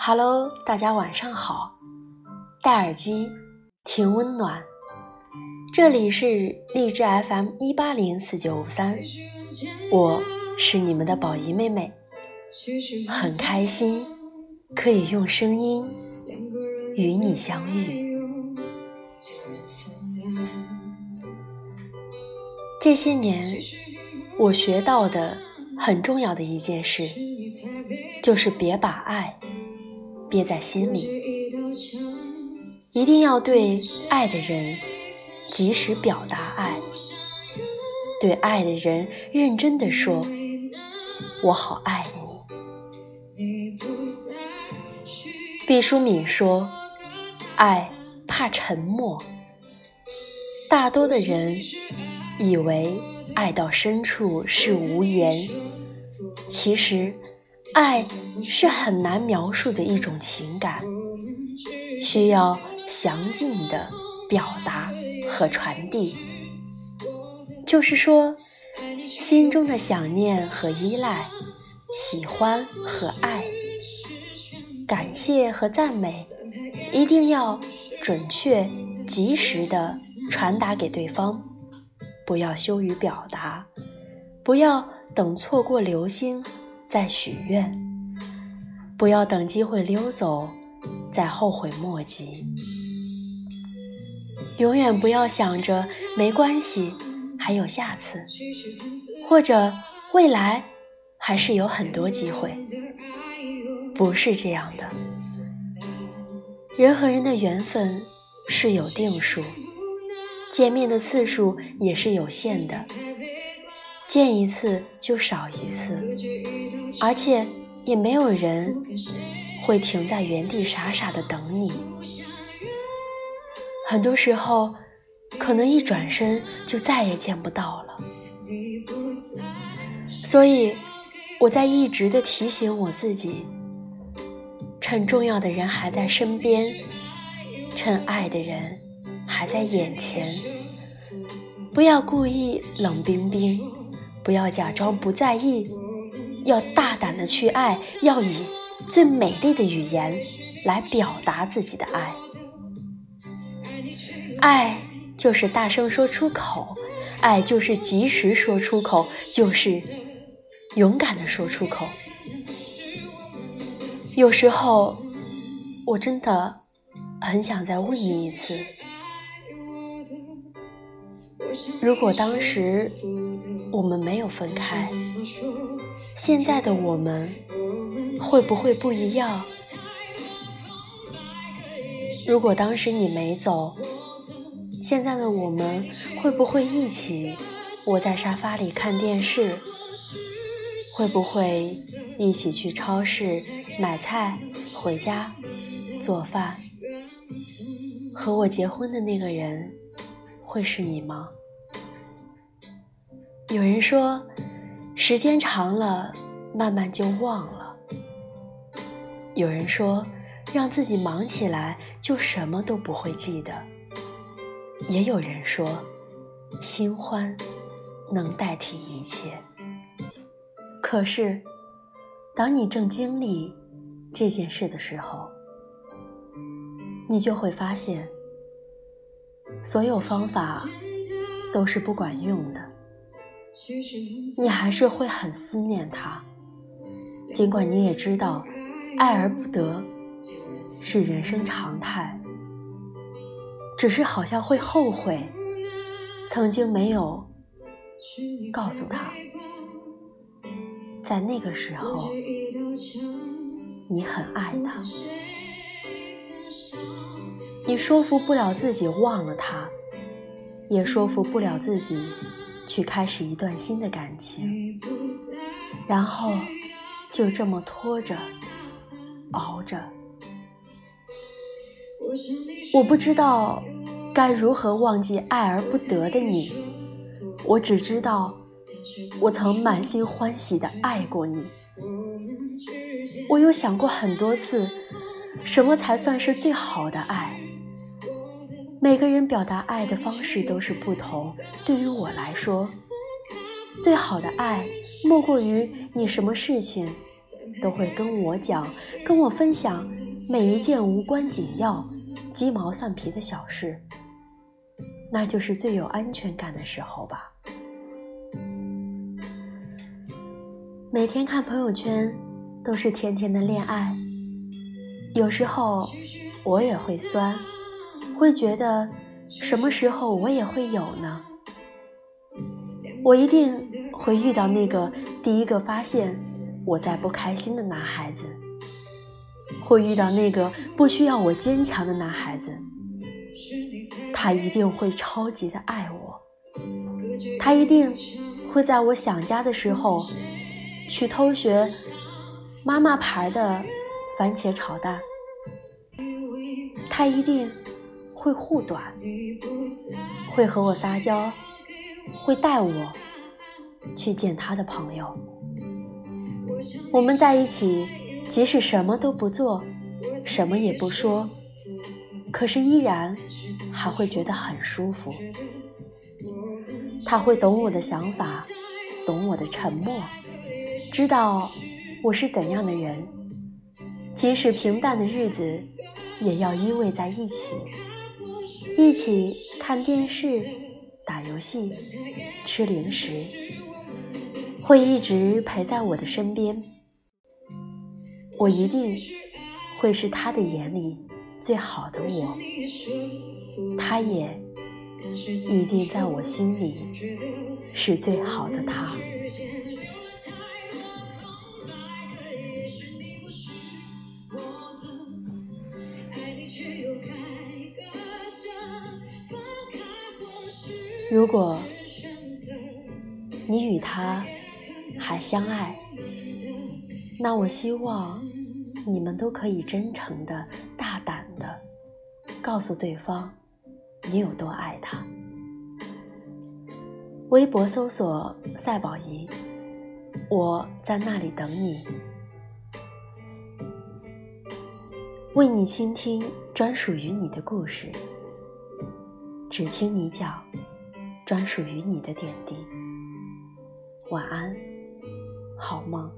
Hello，大家晚上好。戴耳机听温暖，这里是励志 FM 一八零四九五三，我是你们的宝仪妹妹，很开心可以用声音与你相遇。这些年，我学到的很重要的一件事，就是别把爱。憋在心里，一定要对爱的人及时表达爱，对爱的人认真的说：“我好爱你。”毕淑敏说：“爱怕沉默。”大多的人以为爱到深处是无言，其实。爱是很难描述的一种情感，需要详尽的表达和传递。就是说，心中的想念和依赖，喜欢和爱，感谢和赞美，一定要准确、及时的传达给对方，不要羞于表达，不要等错过流星。再许愿，不要等机会溜走，再后悔莫及。永远不要想着没关系，还有下次，或者未来还是有很多机会。不是这样的，人和人的缘分是有定数，见面的次数也是有限的。见一次就少一次，而且也没有人会停在原地傻傻的等你。很多时候，可能一转身就再也见不到了。所以，我在一直的提醒我自己：趁重要的人还在身边，趁爱的人还在眼前，不要故意冷冰冰。不要假装不在意，要大胆的去爱，要以最美丽的语言来表达自己的爱。爱就是大声说出口，爱就是及时说出口，就是勇敢的说出口。有时候，我真的很想再问你一次。如果当时我们没有分开，现在的我们会不会不一样？如果当时你没走，现在的我们会不会一起窝在沙发里看电视？会不会一起去超市买菜回家做饭？和我结婚的那个人会是你吗？有人说，时间长了，慢慢就忘了。有人说，让自己忙起来，就什么都不会记得。也有人说，新欢能代替一切。可是，当你正经历这件事的时候，你就会发现，所有方法都是不管用的。你还是会很思念他，尽管你也知道，爱而不得是人生常态，只是好像会后悔，曾经没有告诉他，在那个时候你很爱他，你说服不了自己忘了他，也说服不了自己。去开始一段新的感情，然后就这么拖着、熬着。我不知道该如何忘记爱而不得的你，我只知道我曾满心欢喜的爱过你。我有想过很多次，什么才算是最好的爱？每个人表达爱的方式都是不同。对于我来说，最好的爱莫过于你什么事情都会跟我讲，跟我分享每一件无关紧要、鸡毛蒜皮的小事，那就是最有安全感的时候吧。每天看朋友圈，都是甜甜的恋爱。有时候我也会酸，会觉得什么时候我也会有呢？我一定会遇到那个第一个发现我在不开心的男孩子，会遇到那个不需要我坚强的男孩子。他一定会超级的爱我，他一定会在我想家的时候。去偷学妈妈牌的番茄炒蛋，他一定会护短，会和我撒娇，会带我去见他的朋友。我们在一起，即使什么都不做，什么也不说，可是依然还会觉得很舒服。他会懂我的想法，懂我的沉默。知道我是怎样的人，即使平淡的日子，也要依偎在一起，一起看电视、打游戏、吃零食，会一直陪在我的身边。我一定会是他的眼里最好的我，他也一定在我心里是最好的他。如果你与他还相爱，那我希望你们都可以真诚的、大胆的告诉对方你有多爱他。微博搜索赛宝仪，我在那里等你，为你倾听专属于你的故事，只听你讲。专属于你的点滴，晚安，好梦。